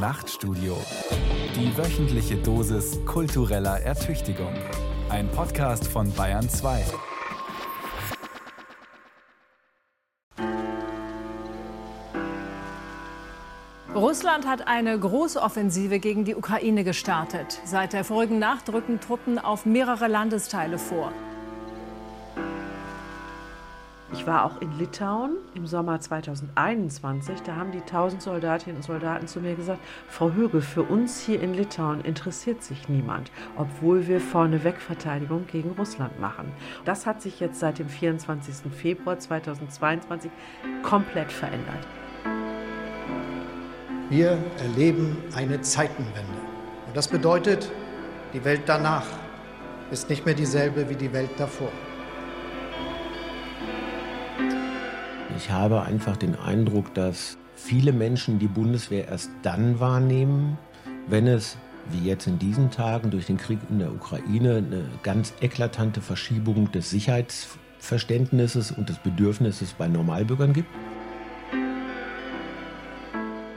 Nachtstudio. Die wöchentliche Dosis kultureller Ertüchtigung. Ein Podcast von Bayern 2. Russland hat eine Großoffensive gegen die Ukraine gestartet. Seit der vorigen Nacht rücken Truppen auf mehrere Landesteile vor. Ich war auch in Litauen im Sommer 2021. Da haben die 1000 Soldatinnen und Soldaten zu mir gesagt, Frau Högel, für uns hier in Litauen interessiert sich niemand, obwohl wir vorneweg Verteidigung gegen Russland machen. Das hat sich jetzt seit dem 24. Februar 2022 komplett verändert. Wir erleben eine Zeitenwende. Und das bedeutet, die Welt danach ist nicht mehr dieselbe wie die Welt davor. Ich habe einfach den Eindruck, dass viele Menschen die Bundeswehr erst dann wahrnehmen, wenn es, wie jetzt in diesen Tagen durch den Krieg in der Ukraine, eine ganz eklatante Verschiebung des Sicherheitsverständnisses und des Bedürfnisses bei Normalbürgern gibt.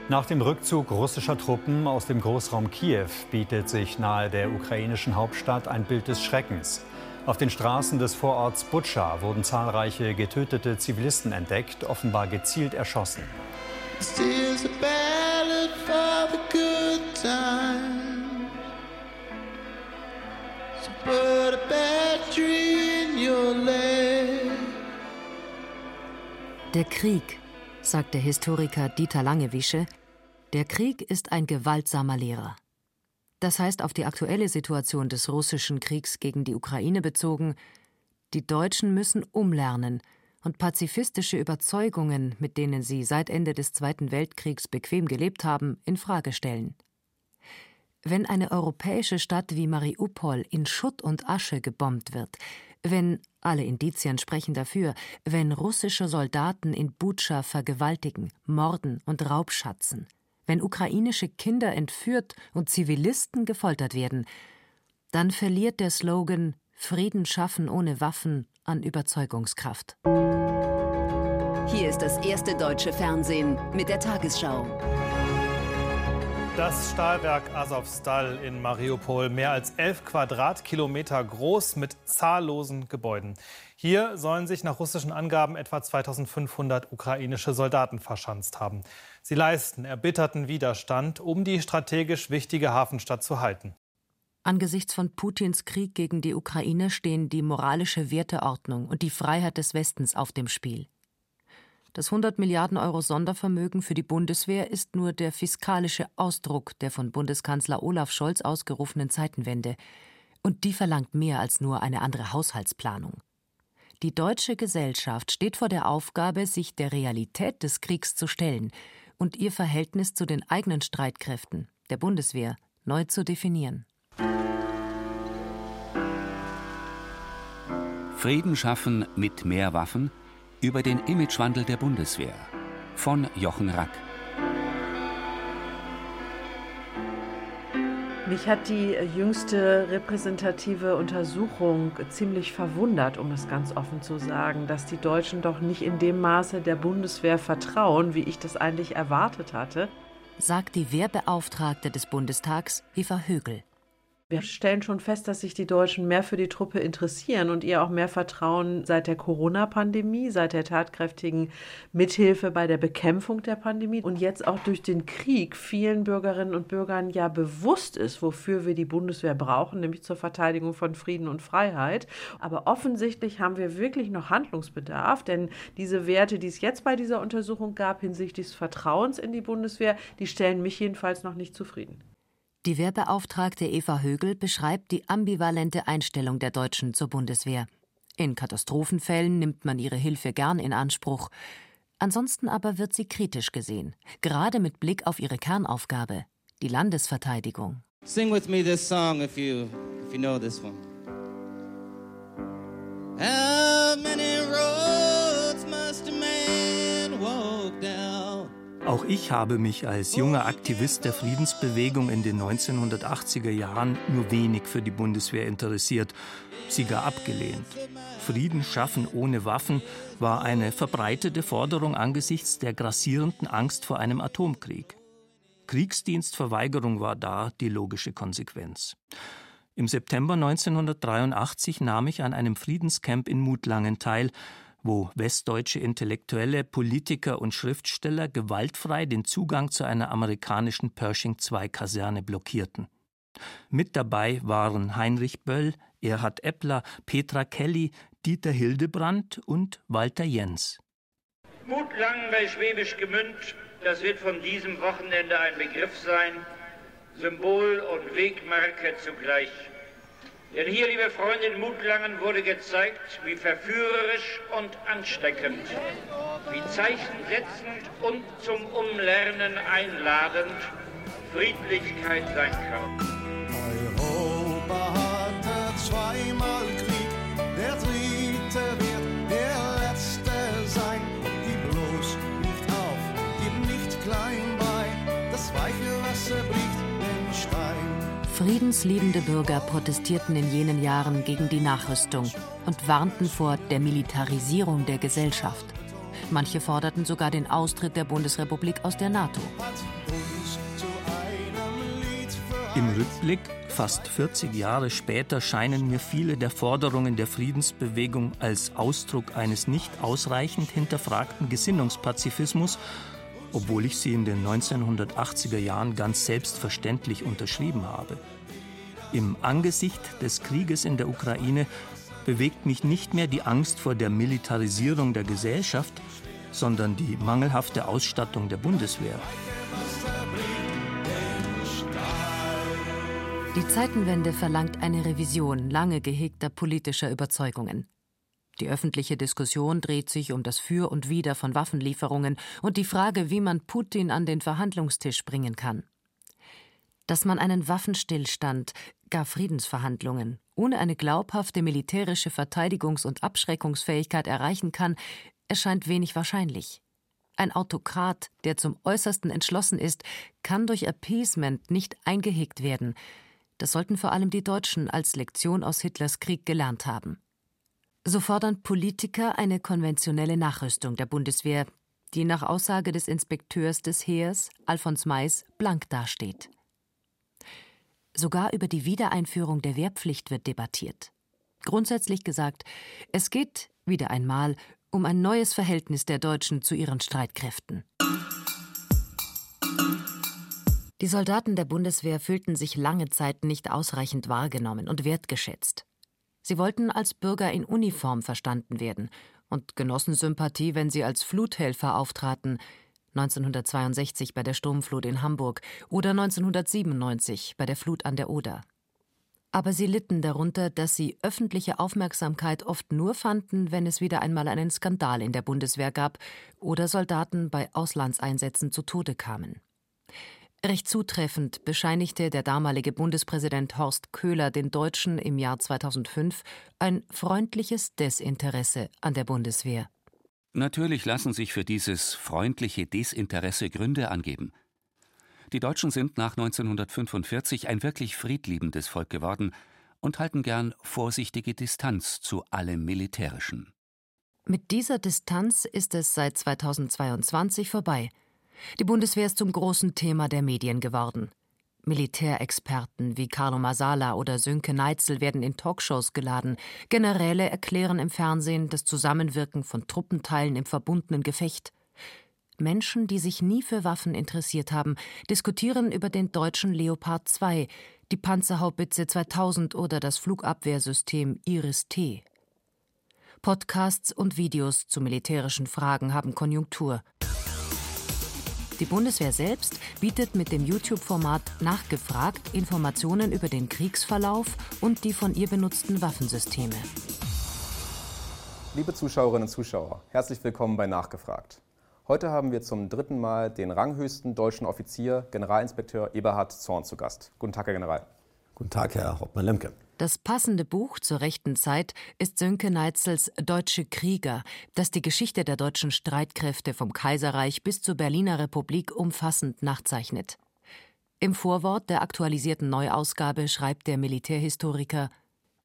Nach dem Rückzug russischer Truppen aus dem Großraum Kiew bietet sich nahe der ukrainischen Hauptstadt ein Bild des Schreckens. Auf den Straßen des Vororts Butscha wurden zahlreiche getötete Zivilisten entdeckt, offenbar gezielt erschossen. Der Krieg, sagt der Historiker Dieter Langewische, der Krieg ist ein gewaltsamer Lehrer. Das heißt auf die aktuelle Situation des russischen Kriegs gegen die Ukraine bezogen, die Deutschen müssen umlernen und pazifistische Überzeugungen, mit denen sie seit Ende des Zweiten Weltkriegs bequem gelebt haben, in Frage stellen. Wenn eine europäische Stadt wie Mariupol in Schutt und Asche gebombt wird, wenn alle Indizien sprechen dafür, wenn russische Soldaten in Butscha vergewaltigen, morden und Raubschatzen, wenn ukrainische Kinder entführt und Zivilisten gefoltert werden, dann verliert der Slogan Frieden schaffen ohne Waffen an Überzeugungskraft. Hier ist das erste deutsche Fernsehen mit der Tagesschau. Das Stahlwerk Azovstal in Mariupol, mehr als elf Quadratkilometer groß mit zahllosen Gebäuden. Hier sollen sich nach russischen Angaben etwa 2500 ukrainische Soldaten verschanzt haben. Sie leisten erbitterten Widerstand, um die strategisch wichtige Hafenstadt zu halten. Angesichts von Putins Krieg gegen die Ukraine stehen die moralische Werteordnung und die Freiheit des Westens auf dem Spiel. Das 100 Milliarden Euro Sondervermögen für die Bundeswehr ist nur der fiskalische Ausdruck der von Bundeskanzler Olaf Scholz ausgerufenen Zeitenwende. Und die verlangt mehr als nur eine andere Haushaltsplanung. Die deutsche Gesellschaft steht vor der Aufgabe, sich der Realität des Kriegs zu stellen und ihr Verhältnis zu den eigenen Streitkräften, der Bundeswehr, neu zu definieren. Frieden schaffen mit mehr Waffen – über den Imagewandel der Bundeswehr von Jochen Rack. Mich hat die jüngste repräsentative Untersuchung ziemlich verwundert, um es ganz offen zu sagen, dass die Deutschen doch nicht in dem Maße der Bundeswehr vertrauen, wie ich das eigentlich erwartet hatte. Sagt die Wehrbeauftragte des Bundestags, Eva Högel. Wir stellen schon fest, dass sich die Deutschen mehr für die Truppe interessieren und ihr auch mehr vertrauen seit der Corona-Pandemie, seit der tatkräftigen Mithilfe bei der Bekämpfung der Pandemie und jetzt auch durch den Krieg vielen Bürgerinnen und Bürgern ja bewusst ist, wofür wir die Bundeswehr brauchen, nämlich zur Verteidigung von Frieden und Freiheit. Aber offensichtlich haben wir wirklich noch Handlungsbedarf, denn diese Werte, die es jetzt bei dieser Untersuchung gab hinsichtlich des Vertrauens in die Bundeswehr, die stellen mich jedenfalls noch nicht zufrieden. Die Wehrbeauftragte Eva Högel beschreibt die ambivalente Einstellung der Deutschen zur Bundeswehr. In Katastrophenfällen nimmt man ihre Hilfe gern in Anspruch. Ansonsten aber wird sie kritisch gesehen, gerade mit Blick auf ihre Kernaufgabe, die Landesverteidigung. Sing with me this song if you, if you know this one. How many roads must a man walk down? Auch ich habe mich als junger Aktivist der Friedensbewegung in den 1980er Jahren nur wenig für die Bundeswehr interessiert, sie gar abgelehnt. Frieden schaffen ohne Waffen war eine verbreitete Forderung angesichts der grassierenden Angst vor einem Atomkrieg. Kriegsdienstverweigerung war da die logische Konsequenz. Im September 1983 nahm ich an einem Friedenscamp in Mutlangen teil, wo westdeutsche Intellektuelle, Politiker und Schriftsteller gewaltfrei den Zugang zu einer amerikanischen Pershing-II-Kaserne blockierten. Mit dabei waren Heinrich Böll, Erhard Eppler, Petra Kelly, Dieter Hildebrand und Walter Jens. Mutlangen bei Schwäbisch Gemünd, das wird von diesem Wochenende ein Begriff sein, Symbol und Wegmarke zugleich. Denn hier, liebe Freunde, in Mutlangen wurde gezeigt, wie verführerisch und ansteckend, wie zeichensetzend und zum Umlernen einladend Friedlichkeit sein kann. Friedensliebende Bürger protestierten in jenen Jahren gegen die Nachrüstung und warnten vor der Militarisierung der Gesellschaft. Manche forderten sogar den Austritt der Bundesrepublik aus der NATO. Im Rückblick, fast 40 Jahre später, scheinen mir viele der Forderungen der Friedensbewegung als Ausdruck eines nicht ausreichend hinterfragten Gesinnungspazifismus obwohl ich sie in den 1980er Jahren ganz selbstverständlich unterschrieben habe. Im Angesicht des Krieges in der Ukraine bewegt mich nicht mehr die Angst vor der Militarisierung der Gesellschaft, sondern die mangelhafte Ausstattung der Bundeswehr. Die Zeitenwende verlangt eine Revision lange gehegter politischer Überzeugungen. Die öffentliche Diskussion dreht sich um das Für und Wider von Waffenlieferungen und die Frage, wie man Putin an den Verhandlungstisch bringen kann. Dass man einen Waffenstillstand, gar Friedensverhandlungen, ohne eine glaubhafte militärische Verteidigungs- und Abschreckungsfähigkeit erreichen kann, erscheint wenig wahrscheinlich. Ein Autokrat, der zum äußersten entschlossen ist, kann durch Appeasement nicht eingehegt werden. Das sollten vor allem die Deutschen als Lektion aus Hitlers Krieg gelernt haben. So fordern Politiker eine konventionelle Nachrüstung der Bundeswehr, die nach Aussage des Inspekteurs des Heers, Alfons Mais, blank dasteht. Sogar über die Wiedereinführung der Wehrpflicht wird debattiert. Grundsätzlich gesagt, es geht, wieder einmal, um ein neues Verhältnis der Deutschen zu ihren Streitkräften. Die Soldaten der Bundeswehr fühlten sich lange Zeit nicht ausreichend wahrgenommen und wertgeschätzt. Sie wollten als Bürger in Uniform verstanden werden und genossen Sympathie, wenn sie als Fluthelfer auftraten, 1962 bei der Sturmflut in Hamburg oder 1997 bei der Flut an der Oder. Aber sie litten darunter, dass sie öffentliche Aufmerksamkeit oft nur fanden, wenn es wieder einmal einen Skandal in der Bundeswehr gab oder Soldaten bei Auslandseinsätzen zu Tode kamen. Recht zutreffend bescheinigte der damalige Bundespräsident Horst Köhler den Deutschen im Jahr 2005 ein freundliches Desinteresse an der Bundeswehr. Natürlich lassen sich für dieses freundliche Desinteresse Gründe angeben. Die Deutschen sind nach 1945 ein wirklich friedliebendes Volk geworden und halten gern vorsichtige Distanz zu allem Militärischen. Mit dieser Distanz ist es seit 2022 vorbei – die Bundeswehr ist zum großen Thema der Medien geworden. Militärexperten wie Carlo Masala oder Sönke Neitzel werden in Talkshows geladen. Generäle erklären im Fernsehen das Zusammenwirken von Truppenteilen im verbundenen Gefecht. Menschen, die sich nie für Waffen interessiert haben, diskutieren über den deutschen Leopard 2, die Panzerhaubitze 2000 oder das Flugabwehrsystem Iris-T. Podcasts und Videos zu militärischen Fragen haben Konjunktur. Die Bundeswehr selbst bietet mit dem YouTube-Format Nachgefragt Informationen über den Kriegsverlauf und die von ihr benutzten Waffensysteme. Liebe Zuschauerinnen und Zuschauer, herzlich willkommen bei Nachgefragt. Heute haben wir zum dritten Mal den ranghöchsten deutschen Offizier, Generalinspekteur Eberhard Zorn, zu Gast. Guten Tag, Herr General. Guten Tag, Herr Hauptmann-Lemke. Das passende Buch zur rechten Zeit ist Sönke Neitzels Deutsche Krieger, das die Geschichte der deutschen Streitkräfte vom Kaiserreich bis zur Berliner Republik umfassend nachzeichnet. Im Vorwort der aktualisierten Neuausgabe schreibt der Militärhistoriker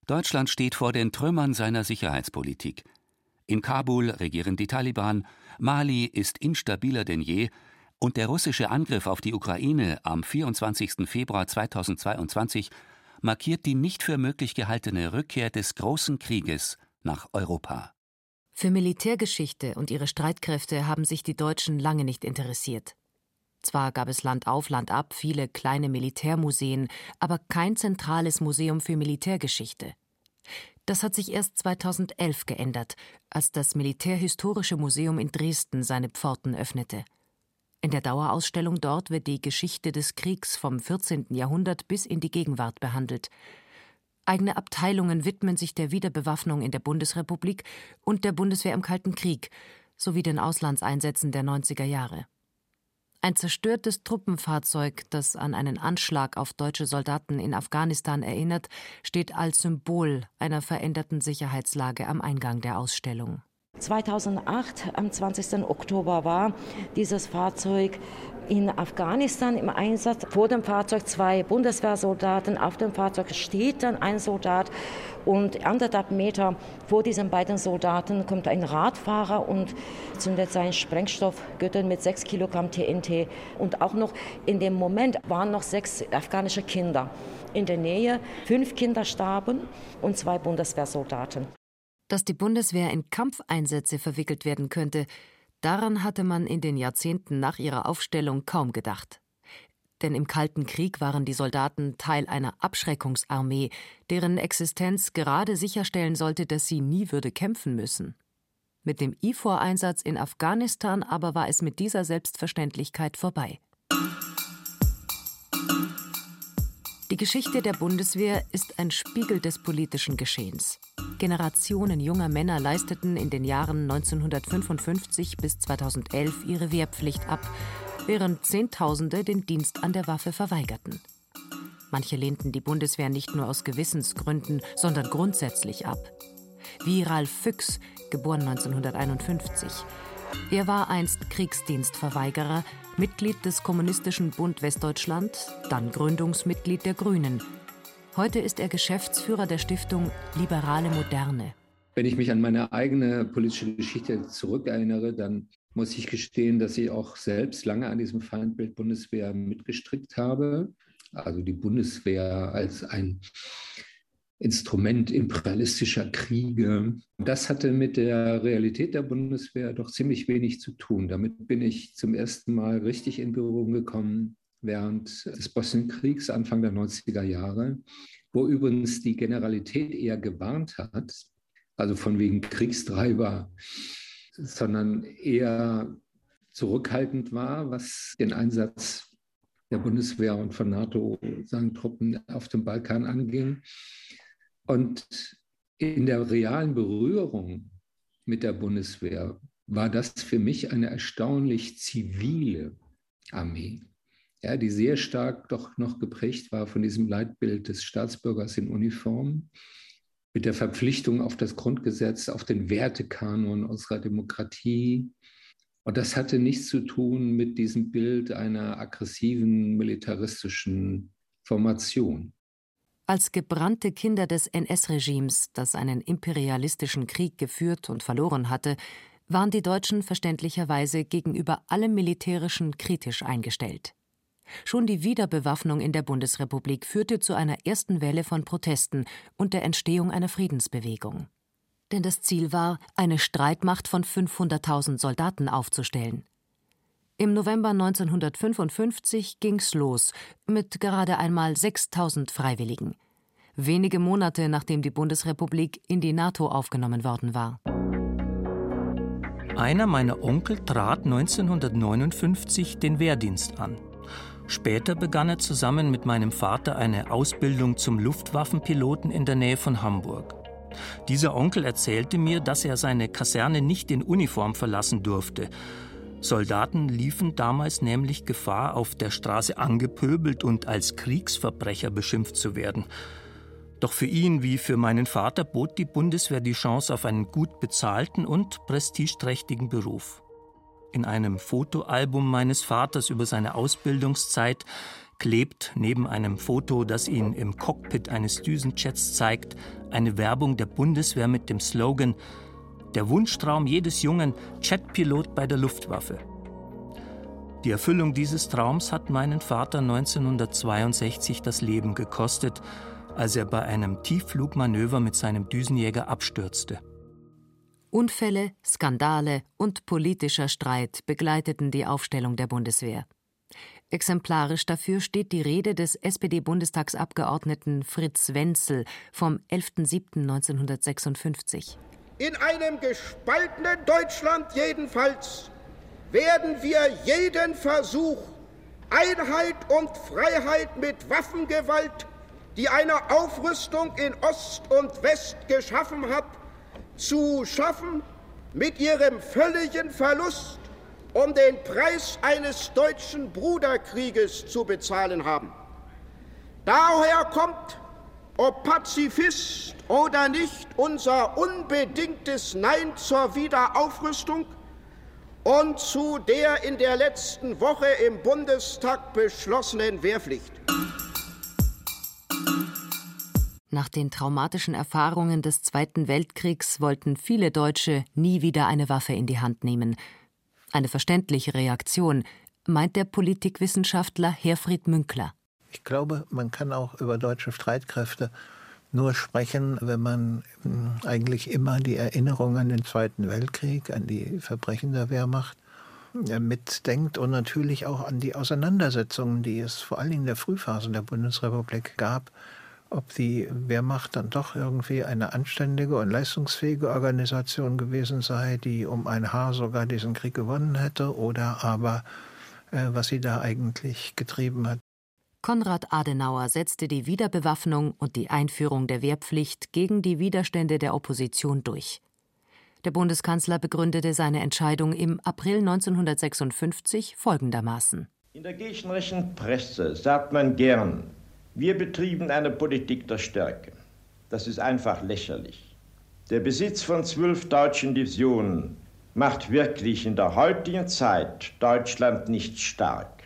Deutschland steht vor den Trümmern seiner Sicherheitspolitik. In Kabul regieren die Taliban, Mali ist instabiler denn je, Und der russische Angriff auf die Ukraine am 24. Februar 2022 markiert die nicht für möglich gehaltene Rückkehr des großen Krieges nach Europa. Für Militärgeschichte und ihre Streitkräfte haben sich die Deutschen lange nicht interessiert. Zwar gab es Land auf, Land ab viele kleine Militärmuseen, aber kein zentrales Museum für Militärgeschichte. Das hat sich erst 2011 geändert, als das Militärhistorische Museum in Dresden seine Pforten öffnete. In der Dauerausstellung dort wird die Geschichte des Kriegs vom 14. Jahrhundert bis in die Gegenwart behandelt. Eigene Abteilungen widmen sich der Wiederbewaffnung in der Bundesrepublik und der Bundeswehr im Kalten Krieg sowie den Auslandseinsätzen der 90er Jahre. Ein zerstörtes Truppenfahrzeug, das an einen Anschlag auf deutsche Soldaten in Afghanistan erinnert, steht als Symbol einer veränderten Sicherheitslage am Eingang der Ausstellung. 2008, am 20. Oktober, war dieses Fahrzeug in Afghanistan im Einsatz. Vor dem Fahrzeug zwei Bundeswehrsoldaten, auf dem Fahrzeug steht dann ein Soldat und anderthalb Meter vor diesen beiden Soldaten kommt ein Radfahrer und zündet seinen Sprengstoffgürtel mit sechs Kilogramm TNT. Und auch noch in dem Moment waren noch sechs afghanische Kinder in der Nähe. Fünf Kinder starben und zwei Bundeswehrsoldaten. Dass die Bundeswehr in Kampfeinsätze verwickelt werden könnte, daran hatte man in den Jahrzehnten nach ihrer Aufstellung kaum gedacht. Denn im Kalten Krieg waren die Soldaten Teil einer Abschreckungsarmee, deren Existenz gerade sicherstellen sollte, dass sie nie würde kämpfen müssen. Mit dem IFOR-Einsatz in Afghanistan aber war es mit dieser Selbstverständlichkeit vorbei. Die Geschichte der Bundeswehr ist ein Spiegel des politischen Geschehens. Generationen junger Männer leisteten in den Jahren 1955 bis 2011 ihre Wehrpflicht ab, während Zehntausende den Dienst an der Waffe verweigerten. Manche lehnten die Bundeswehr nicht nur aus Gewissensgründen, sondern grundsätzlich ab. Wie Ralf Füchs, geboren 1951. Er war einst Kriegsdienstverweigerer, Mitglied des Kommunistischen Bund Westdeutschland, dann Gründungsmitglied der Grünen. Heute ist er Geschäftsführer der Stiftung Liberale Moderne. Wenn ich mich an meine eigene politische Geschichte zurückerinnere, dann muss ich gestehen, dass ich auch selbst lange an diesem Feindbild Bundeswehr mitgestrickt habe. Also die Bundeswehr als ein Instrument imperialistischer Kriege. Das hatte mit der Realität der Bundeswehr doch ziemlich wenig zu tun. Damit bin ich zum ersten Mal richtig in Berührung gekommen während des Bosnienkriegs Anfang der 90er Jahre, wo übrigens die Generalität eher gewarnt hat, also von wegen Kriegstreiber, sondern eher zurückhaltend war, was den Einsatz der Bundeswehr und von NATO-Truppen auf dem Balkan anging. Und in der realen Berührung mit der Bundeswehr war das für mich eine erstaunlich zivile Armee, ja, die sehr stark doch noch geprägt war von diesem Leitbild des Staatsbürgers in Uniform, mit der Verpflichtung auf das Grundgesetz, auf den Wertekanon unserer Demokratie. Und das hatte nichts zu tun mit diesem Bild einer aggressiven militaristischen Formation. Als gebrannte Kinder des NS-Regimes, das einen imperialistischen Krieg geführt und verloren hatte, waren die Deutschen verständlicherweise gegenüber allem Militärischen kritisch eingestellt. Schon die Wiederbewaffnung in der Bundesrepublik führte zu einer ersten Welle von Protesten und der Entstehung einer Friedensbewegung. Denn das Ziel war, eine Streitmacht von 500.000 Soldaten aufzustellen. Im November 1955 ging's los mit gerade einmal 6000 Freiwilligen. Wenige Monate nachdem die Bundesrepublik in die NATO aufgenommen worden war. Einer meiner Onkel trat 1959 den Wehrdienst an. Später begann er zusammen mit meinem Vater eine Ausbildung zum Luftwaffenpiloten in der Nähe von Hamburg. Dieser Onkel erzählte mir, dass er seine Kaserne nicht in Uniform verlassen durfte, Soldaten liefen damals nämlich Gefahr, auf der Straße angepöbelt und als Kriegsverbrecher beschimpft zu werden. Doch für ihn wie für meinen Vater bot die Bundeswehr die Chance auf einen gut bezahlten und prestigeträchtigen Beruf. In einem Fotoalbum meines Vaters über seine Ausbildungszeit klebt neben einem Foto, das ihn im Cockpit eines Düsenjets zeigt, eine Werbung der Bundeswehr mit dem Slogan der Wunschtraum jedes jungen Jetpilot bei der Luftwaffe. Die Erfüllung dieses Traums hat meinen Vater 1962 das Leben gekostet, als er bei einem Tiefflugmanöver mit seinem Düsenjäger abstürzte. Unfälle, Skandale und politischer Streit begleiteten die Aufstellung der Bundeswehr. Exemplarisch dafür steht die Rede des SPD-Bundestagsabgeordneten Fritz Wenzel vom 11.07.1956. In einem gespaltenen Deutschland jedenfalls werden wir jeden Versuch, Einheit und Freiheit mit Waffengewalt, die eine Aufrüstung in Ost und West geschaffen hat, zu schaffen, mit ihrem völligen Verlust um den Preis eines deutschen Bruderkrieges zu bezahlen haben. Daher kommt, ob Pazifist oder nicht, unser unbedingtes Nein zur Wiederaufrüstung und zu der in der letzten Woche im Bundestag beschlossenen Wehrpflicht. Nach den traumatischen Erfahrungen des Zweiten Weltkriegs wollten viele Deutsche nie wieder eine Waffe in die Hand nehmen. Eine verständliche Reaktion, meint der Politikwissenschaftler Herfried Münkler. Ich glaube, man kann auch über deutsche Streitkräfte nur sprechen, wenn man hm, eigentlich immer die Erinnerung an den Zweiten Weltkrieg, an die Verbrechen der Wehrmacht mitdenkt und natürlich auch an die Auseinandersetzungen, die es vor allen Dingen in der Frühphase der Bundesrepublik gab, ob die Wehrmacht dann doch irgendwie eine anständige und leistungsfähige Organisation gewesen sei, die um ein Haar sogar diesen Krieg gewonnen hätte, oder aber äh, was sie da eigentlich getrieben hat. Konrad Adenauer setzte die Wiederbewaffnung und die Einführung der Wehrpflicht gegen die Widerstände der Opposition durch. Der Bundeskanzler begründete seine Entscheidung im April 1956 folgendermaßen. In der gegnerischen Presse sagt man gern, wir betrieben eine Politik der Stärke. Das ist einfach lächerlich. Der Besitz von zwölf deutschen Divisionen macht wirklich in der heutigen Zeit Deutschland nicht stark.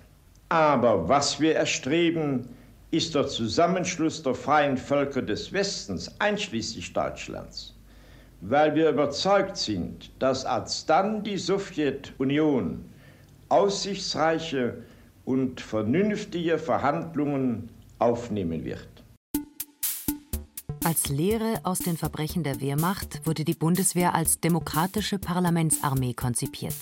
Aber was wir erstreben, ist der Zusammenschluss der freien Völker des Westens, einschließlich Deutschlands, weil wir überzeugt sind, dass alsdann die Sowjetunion aussichtsreiche und vernünftige Verhandlungen aufnehmen wird. Als Lehre aus den Verbrechen der Wehrmacht wurde die Bundeswehr als demokratische Parlamentsarmee konzipiert.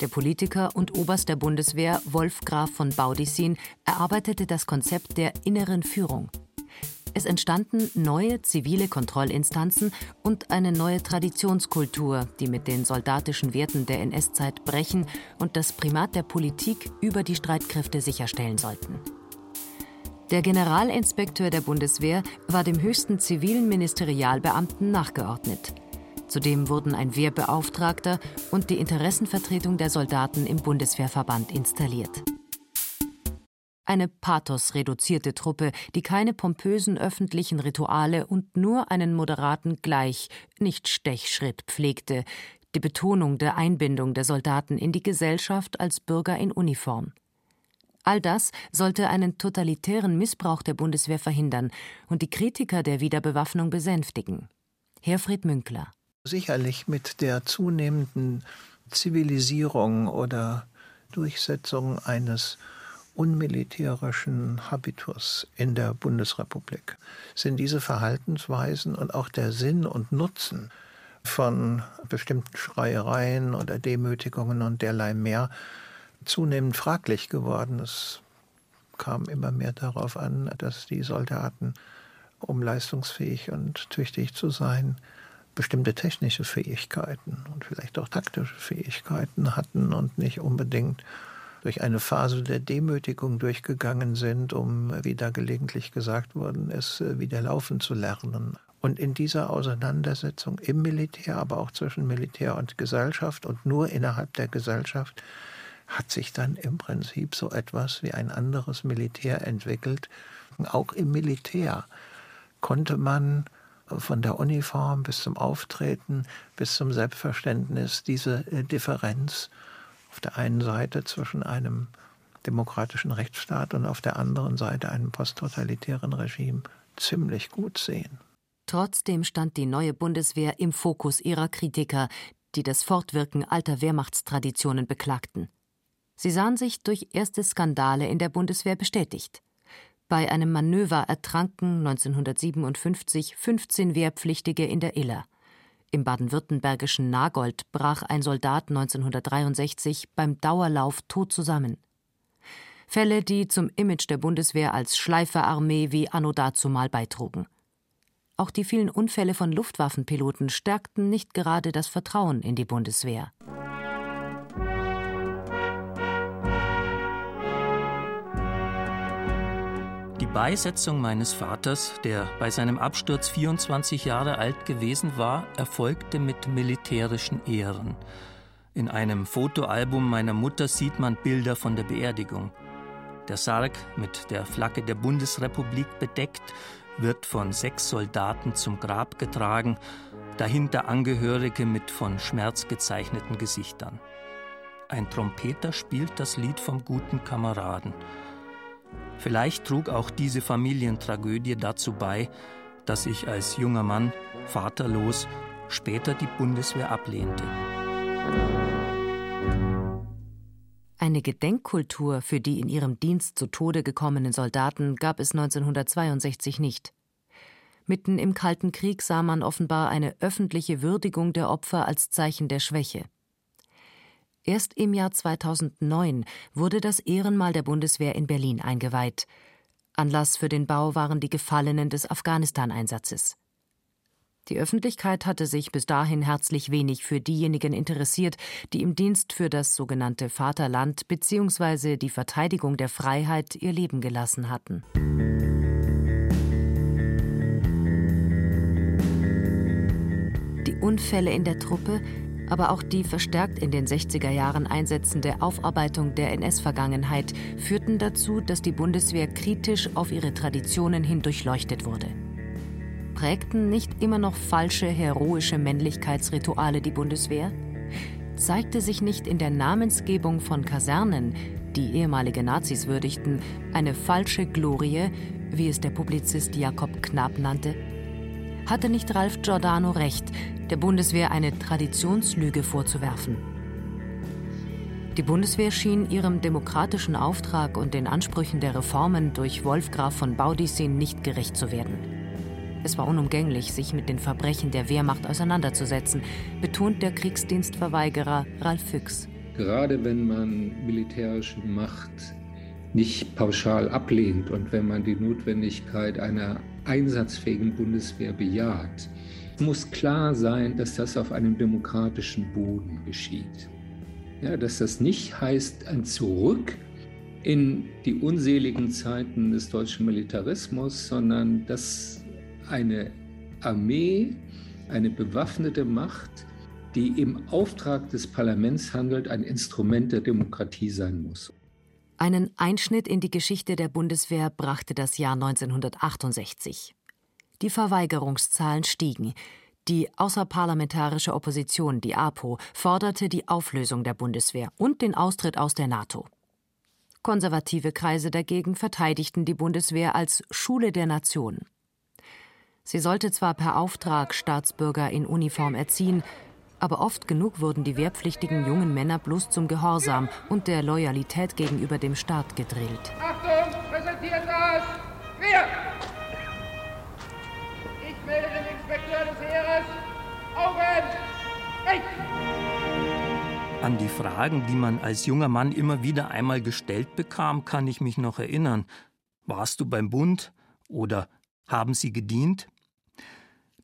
Der Politiker und Oberst der Bundeswehr Wolf Graf von Baudissin erarbeitete das Konzept der inneren Führung. Es entstanden neue zivile Kontrollinstanzen und eine neue Traditionskultur, die mit den soldatischen Werten der NS-Zeit brechen und das Primat der Politik über die Streitkräfte sicherstellen sollten. Der Generalinspekteur der Bundeswehr war dem höchsten zivilen Ministerialbeamten nachgeordnet. Zudem wurden ein Wehrbeauftragter und die Interessenvertretung der Soldaten im Bundeswehrverband installiert. Eine pathos-reduzierte Truppe, die keine pompösen öffentlichen Rituale und nur einen moderaten Gleich-, nicht Stechschritt pflegte, die Betonung der Einbindung der Soldaten in die Gesellschaft als Bürger in Uniform. All das sollte einen totalitären Missbrauch der Bundeswehr verhindern und die Kritiker der Wiederbewaffnung besänftigen. Herfried Münkler. Sicherlich mit der zunehmenden Zivilisierung oder Durchsetzung eines unmilitärischen Habitus in der Bundesrepublik sind diese Verhaltensweisen und auch der Sinn und Nutzen von bestimmten Schreiereien oder Demütigungen und derlei mehr zunehmend fraglich geworden. Es kam immer mehr darauf an, dass die Soldaten, um leistungsfähig und tüchtig zu sein, bestimmte technische Fähigkeiten und vielleicht auch taktische Fähigkeiten hatten und nicht unbedingt durch eine Phase der Demütigung durchgegangen sind, um, wie da gelegentlich gesagt worden ist, wieder laufen zu lernen. Und in dieser Auseinandersetzung im Militär, aber auch zwischen Militär und Gesellschaft und nur innerhalb der Gesellschaft hat sich dann im Prinzip so etwas wie ein anderes Militär entwickelt. Auch im Militär konnte man von der Uniform bis zum Auftreten, bis zum Selbstverständnis diese äh, Differenz auf der einen Seite zwischen einem demokratischen Rechtsstaat und auf der anderen Seite einem posttotalitären Regime ziemlich gut sehen. Trotzdem stand die neue Bundeswehr im Fokus ihrer Kritiker, die das Fortwirken alter Wehrmachtstraditionen beklagten. Sie sahen sich durch erste Skandale in der Bundeswehr bestätigt. Bei einem Manöver ertranken 1957 15 Wehrpflichtige in der Iller. Im baden-württembergischen Nagold brach ein Soldat 1963 beim Dauerlauf tot zusammen. Fälle, die zum Image der Bundeswehr als Schleiferarmee wie anno dazumal beitrugen. Auch die vielen Unfälle von Luftwaffenpiloten stärkten nicht gerade das Vertrauen in die Bundeswehr. Die Beisetzung meines Vaters, der bei seinem Absturz 24 Jahre alt gewesen war, erfolgte mit militärischen Ehren. In einem Fotoalbum meiner Mutter sieht man Bilder von der Beerdigung. Der Sarg mit der Flagge der Bundesrepublik bedeckt wird von sechs Soldaten zum Grab getragen, dahinter Angehörige mit von Schmerz gezeichneten Gesichtern. Ein Trompeter spielt das Lied vom guten Kameraden. Vielleicht trug auch diese Familientragödie dazu bei, dass ich als junger Mann, vaterlos, später die Bundeswehr ablehnte. Eine Gedenkkultur für die in ihrem Dienst zu Tode gekommenen Soldaten gab es 1962 nicht. Mitten im Kalten Krieg sah man offenbar eine öffentliche Würdigung der Opfer als Zeichen der Schwäche. Erst im Jahr 2009 wurde das Ehrenmal der Bundeswehr in Berlin eingeweiht. Anlass für den Bau waren die Gefallenen des Afghanistan-Einsatzes. Die Öffentlichkeit hatte sich bis dahin herzlich wenig für diejenigen interessiert, die im Dienst für das sogenannte Vaterland bzw. die Verteidigung der Freiheit ihr Leben gelassen hatten. Die Unfälle in der Truppe aber auch die verstärkt in den 60er Jahren einsetzende Aufarbeitung der NS-Vergangenheit führten dazu, dass die Bundeswehr kritisch auf ihre Traditionen hin durchleuchtet wurde. Prägten nicht immer noch falsche heroische Männlichkeitsrituale die Bundeswehr? Zeigte sich nicht in der Namensgebung von Kasernen, die ehemalige Nazis würdigten, eine falsche Glorie, wie es der Publizist Jakob Knapp nannte? Hatte nicht Ralf Giordano recht, der Bundeswehr eine Traditionslüge vorzuwerfen. Die Bundeswehr schien ihrem demokratischen Auftrag und den Ansprüchen der Reformen durch Wolfgraf von Baudissin nicht gerecht zu werden. Es war unumgänglich, sich mit den Verbrechen der Wehrmacht auseinanderzusetzen, betont der Kriegsdienstverweigerer Ralf Füchs. Gerade wenn man militärische Macht nicht pauschal ablehnt und wenn man die Notwendigkeit einer einsatzfähigen Bundeswehr bejaht, muss klar sein, dass das auf einem demokratischen Boden geschieht. Ja, dass das nicht heißt ein Zurück in die unseligen Zeiten des deutschen Militarismus, sondern dass eine Armee, eine bewaffnete Macht, die im Auftrag des Parlaments handelt, ein Instrument der Demokratie sein muss. Einen Einschnitt in die Geschichte der Bundeswehr brachte das Jahr 1968. Die Verweigerungszahlen stiegen. Die außerparlamentarische Opposition, die APO, forderte die Auflösung der Bundeswehr und den Austritt aus der NATO. Konservative Kreise dagegen verteidigten die Bundeswehr als Schule der Nation. Sie sollte zwar per Auftrag Staatsbürger in Uniform erziehen, aber oft genug wurden die wehrpflichtigen jungen Männer bloß zum Gehorsam und der Loyalität gegenüber dem Staat gedrillt. Achtung, präsentieren das! Wir! Ich melde den Inspekteur des Heeres. Augen! Rechts! An die Fragen, die man als junger Mann immer wieder einmal gestellt bekam, kann ich mich noch erinnern. Warst du beim Bund? Oder haben Sie gedient?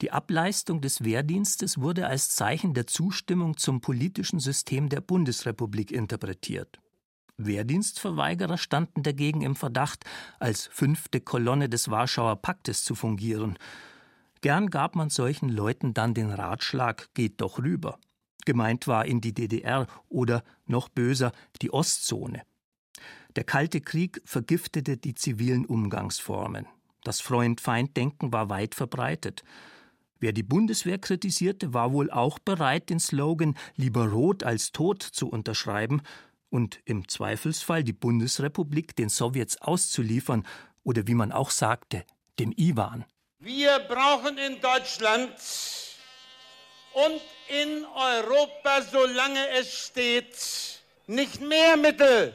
Die Ableistung des Wehrdienstes wurde als Zeichen der Zustimmung zum politischen System der Bundesrepublik interpretiert. Wehrdienstverweigerer standen dagegen im Verdacht, als fünfte Kolonne des Warschauer Paktes zu fungieren. Gern gab man solchen Leuten dann den Ratschlag, geht doch rüber. Gemeint war in die DDR oder noch böser die Ostzone. Der Kalte Krieg vergiftete die zivilen Umgangsformen. Das Freund-Feind-Denken war weit verbreitet. Wer die Bundeswehr kritisierte, war wohl auch bereit, den Slogan lieber rot als tot zu unterschreiben und im Zweifelsfall die Bundesrepublik den Sowjets auszuliefern oder wie man auch sagte, dem Iwan. Wir brauchen in Deutschland und in Europa, solange es steht, nicht mehr Mittel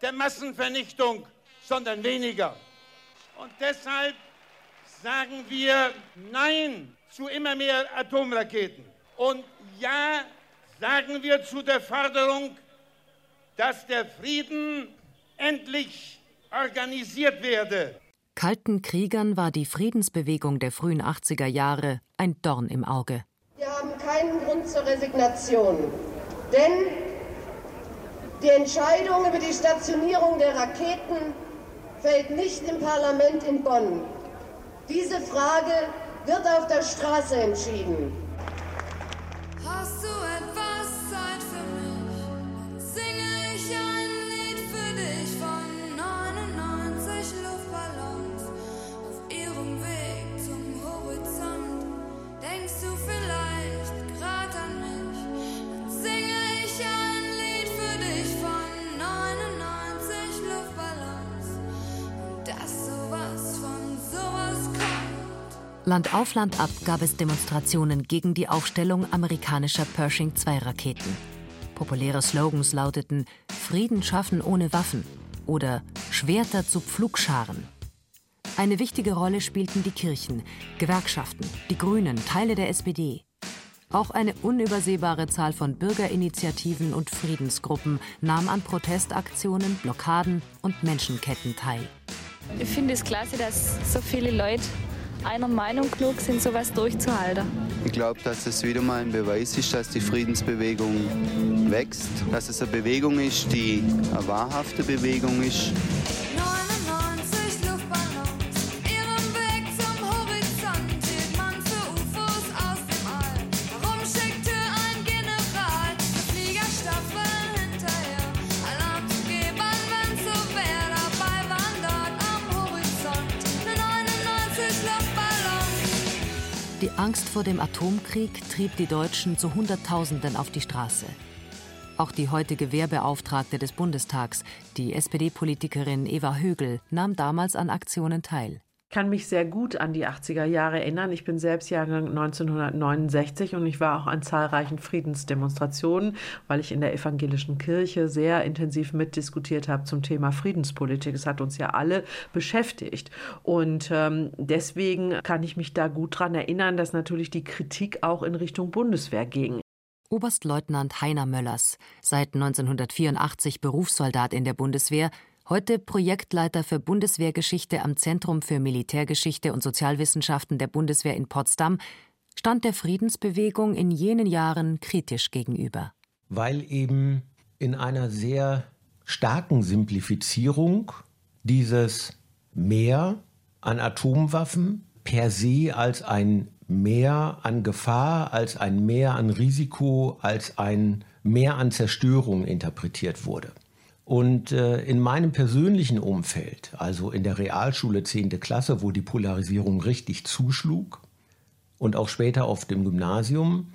der Massenvernichtung, sondern weniger. Und deshalb sagen wir Nein zu immer mehr Atomraketen. Und Ja sagen wir zu der Forderung, dass der Frieden endlich organisiert werde. Kalten Kriegern war die Friedensbewegung der frühen 80er Jahre ein Dorn im Auge. Wir haben keinen Grund zur Resignation, denn die Entscheidung über die Stationierung der Raketen fällt nicht im Parlament in Bonn. Diese Frage wird auf der Straße entschieden. Hast du Land auf Land ab gab es Demonstrationen gegen die Aufstellung amerikanischer Pershing-2-Raketen. Populäre Slogans lauteten Frieden schaffen ohne Waffen oder Schwerter zu Pflugscharen. Eine wichtige Rolle spielten die Kirchen, Gewerkschaften, die Grünen, Teile der SPD. Auch eine unübersehbare Zahl von Bürgerinitiativen und Friedensgruppen nahm an Protestaktionen, Blockaden und Menschenketten teil. Ich finde es klasse, dass so viele Leute einer Meinung genug sind, sowas durchzuhalten. Ich glaube, dass es wieder mal ein Beweis ist, dass die Friedensbewegung wächst, dass es eine Bewegung ist, die eine wahrhafte Bewegung ist. Vor dem Atomkrieg trieb die Deutschen zu Hunderttausenden auf die Straße. Auch die heutige Wehrbeauftragte des Bundestags, die SPD-Politikerin Eva Högel, nahm damals an Aktionen teil. Ich kann mich sehr gut an die 80er Jahre erinnern. Ich bin selbst Jahrgang 1969 und ich war auch an zahlreichen Friedensdemonstrationen, weil ich in der evangelischen Kirche sehr intensiv mitdiskutiert habe zum Thema Friedenspolitik. Es hat uns ja alle beschäftigt. Und ähm, deswegen kann ich mich da gut daran erinnern, dass natürlich die Kritik auch in Richtung Bundeswehr ging. Oberstleutnant Heiner Möllers, seit 1984 Berufssoldat in der Bundeswehr, heute Projektleiter für Bundeswehrgeschichte am Zentrum für Militärgeschichte und Sozialwissenschaften der Bundeswehr in Potsdam, stand der Friedensbewegung in jenen Jahren kritisch gegenüber. Weil eben in einer sehr starken Simplifizierung dieses Mehr an Atomwaffen per se als ein Mehr an Gefahr, als ein Mehr an Risiko, als ein Mehr an Zerstörung interpretiert wurde. Und äh, in meinem persönlichen Umfeld, also in der Realschule 10. Klasse, wo die Polarisierung richtig zuschlug und auch später auf dem Gymnasium,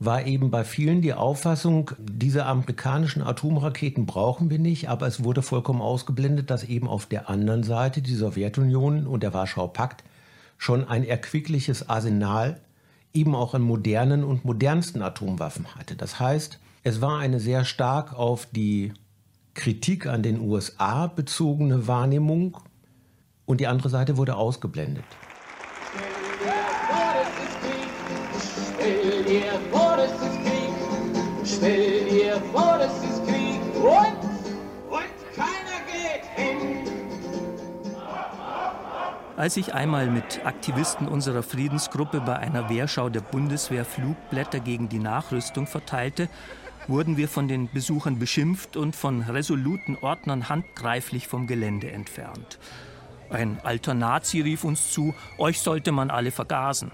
war eben bei vielen die Auffassung, diese amerikanischen Atomraketen brauchen wir nicht, aber es wurde vollkommen ausgeblendet, dass eben auf der anderen Seite die Sowjetunion und der Warschauer Pakt schon ein erquickliches Arsenal eben auch an modernen und modernsten Atomwaffen hatte. Das heißt, es war eine sehr stark auf die Kritik an den USA bezogene Wahrnehmung und die andere Seite wurde ausgeblendet. Stell dir vor, es ist Krieg. Stell dir vor, es ist Krieg. Und, und keiner geht hin. Als ich einmal mit Aktivisten unserer Friedensgruppe bei einer Wehrschau der Bundeswehr Flugblätter gegen die Nachrüstung verteilte, wurden wir von den Besuchern beschimpft und von resoluten Ordnern handgreiflich vom Gelände entfernt. Ein alter Nazi rief uns zu, euch sollte man alle vergasen.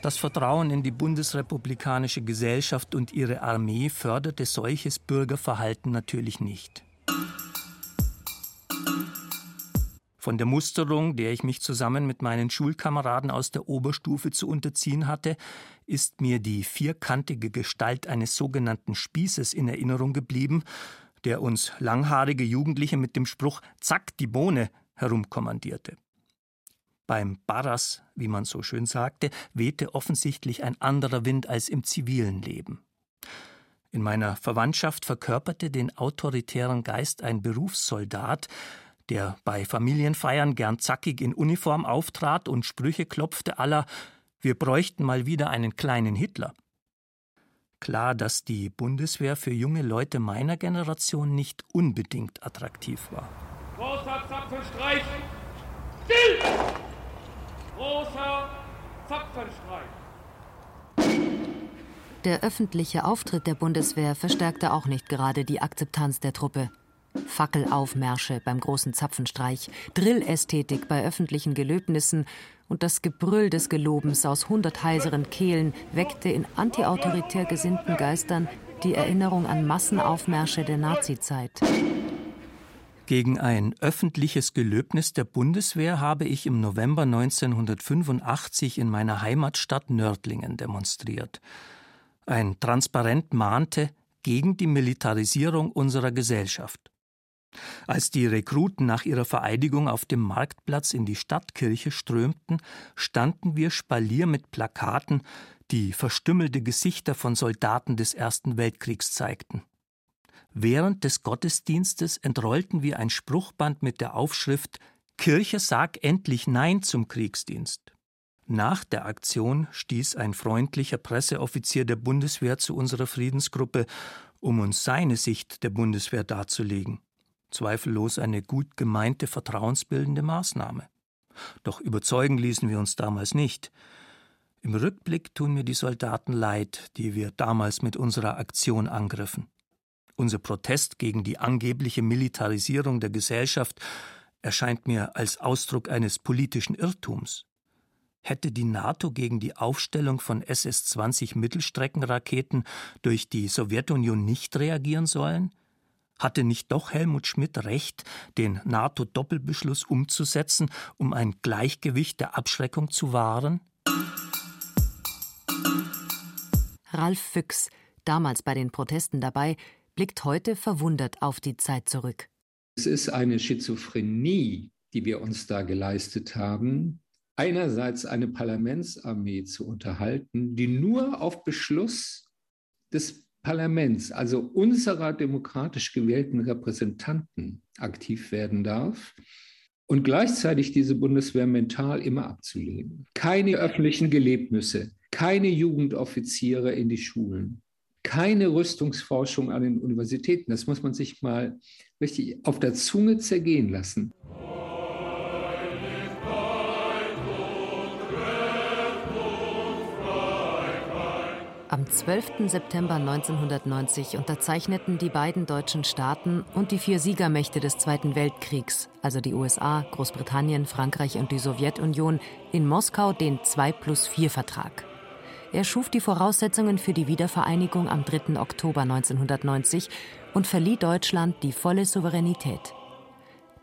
Das Vertrauen in die bundesrepublikanische Gesellschaft und ihre Armee förderte solches Bürgerverhalten natürlich nicht. Von der Musterung, der ich mich zusammen mit meinen Schulkameraden aus der Oberstufe zu unterziehen hatte, ist mir die vierkantige Gestalt eines sogenannten Spießes in Erinnerung geblieben, der uns langhaarige Jugendliche mit dem Spruch Zack, die Bohne herumkommandierte. Beim Barras, wie man so schön sagte, wehte offensichtlich ein anderer Wind als im zivilen Leben. In meiner Verwandtschaft verkörperte den autoritären Geist ein Berufssoldat, der bei Familienfeiern gern zackig in Uniform auftrat und Sprüche klopfte aller Wir bräuchten mal wieder einen kleinen Hitler. Klar, dass die Bundeswehr für junge Leute meiner Generation nicht unbedingt attraktiv war. Großer Zapfenstreich! Still! Großer Zapfenstreich! Der öffentliche Auftritt der Bundeswehr verstärkte auch nicht gerade die Akzeptanz der Truppe. Fackelaufmärsche beim großen Zapfenstreich, Drillästhetik bei öffentlichen Gelöbnissen und das Gebrüll des Gelobens aus hundert heiseren Kehlen weckte in antiautoritär gesinnten Geistern die Erinnerung an Massenaufmärsche der Nazizeit. Gegen ein öffentliches Gelöbnis der Bundeswehr habe ich im November 1985 in meiner Heimatstadt Nördlingen demonstriert. Ein Transparent mahnte gegen die Militarisierung unserer Gesellschaft. Als die Rekruten nach ihrer Vereidigung auf dem Marktplatz in die Stadtkirche strömten, standen wir Spalier mit Plakaten, die verstümmelte Gesichter von Soldaten des Ersten Weltkriegs zeigten. Während des Gottesdienstes entrollten wir ein Spruchband mit der Aufschrift Kirche sag endlich Nein zum Kriegsdienst. Nach der Aktion stieß ein freundlicher Presseoffizier der Bundeswehr zu unserer Friedensgruppe, um uns seine Sicht der Bundeswehr darzulegen. Zweifellos eine gut gemeinte vertrauensbildende Maßnahme. Doch überzeugen ließen wir uns damals nicht. Im Rückblick tun mir die Soldaten leid, die wir damals mit unserer Aktion angriffen. Unser Protest gegen die angebliche Militarisierung der Gesellschaft erscheint mir als Ausdruck eines politischen Irrtums. Hätte die NATO gegen die Aufstellung von SS-20 Mittelstreckenraketen durch die Sowjetunion nicht reagieren sollen? Hatte nicht doch Helmut Schmidt recht, den NATO-Doppelbeschluss umzusetzen, um ein Gleichgewicht der Abschreckung zu wahren? Ralf Füchs, damals bei den Protesten dabei, blickt heute verwundert auf die Zeit zurück. Es ist eine Schizophrenie, die wir uns da geleistet haben, einerseits eine Parlamentsarmee zu unterhalten, die nur auf Beschluss des Parlaments, also unserer demokratisch gewählten Repräsentanten, aktiv werden darf und gleichzeitig diese Bundeswehr mental immer abzulehnen. Keine öffentlichen Gelebnisse, keine Jugendoffiziere in die Schulen, keine Rüstungsforschung an den Universitäten. Das muss man sich mal richtig auf der Zunge zergehen lassen. Am 12. September 1990 unterzeichneten die beiden deutschen Staaten und die vier Siegermächte des Zweiten Weltkriegs, also die USA, Großbritannien, Frankreich und die Sowjetunion, in Moskau den 2 plus 4 Vertrag. Er schuf die Voraussetzungen für die Wiedervereinigung am 3. Oktober 1990 und verlieh Deutschland die volle Souveränität.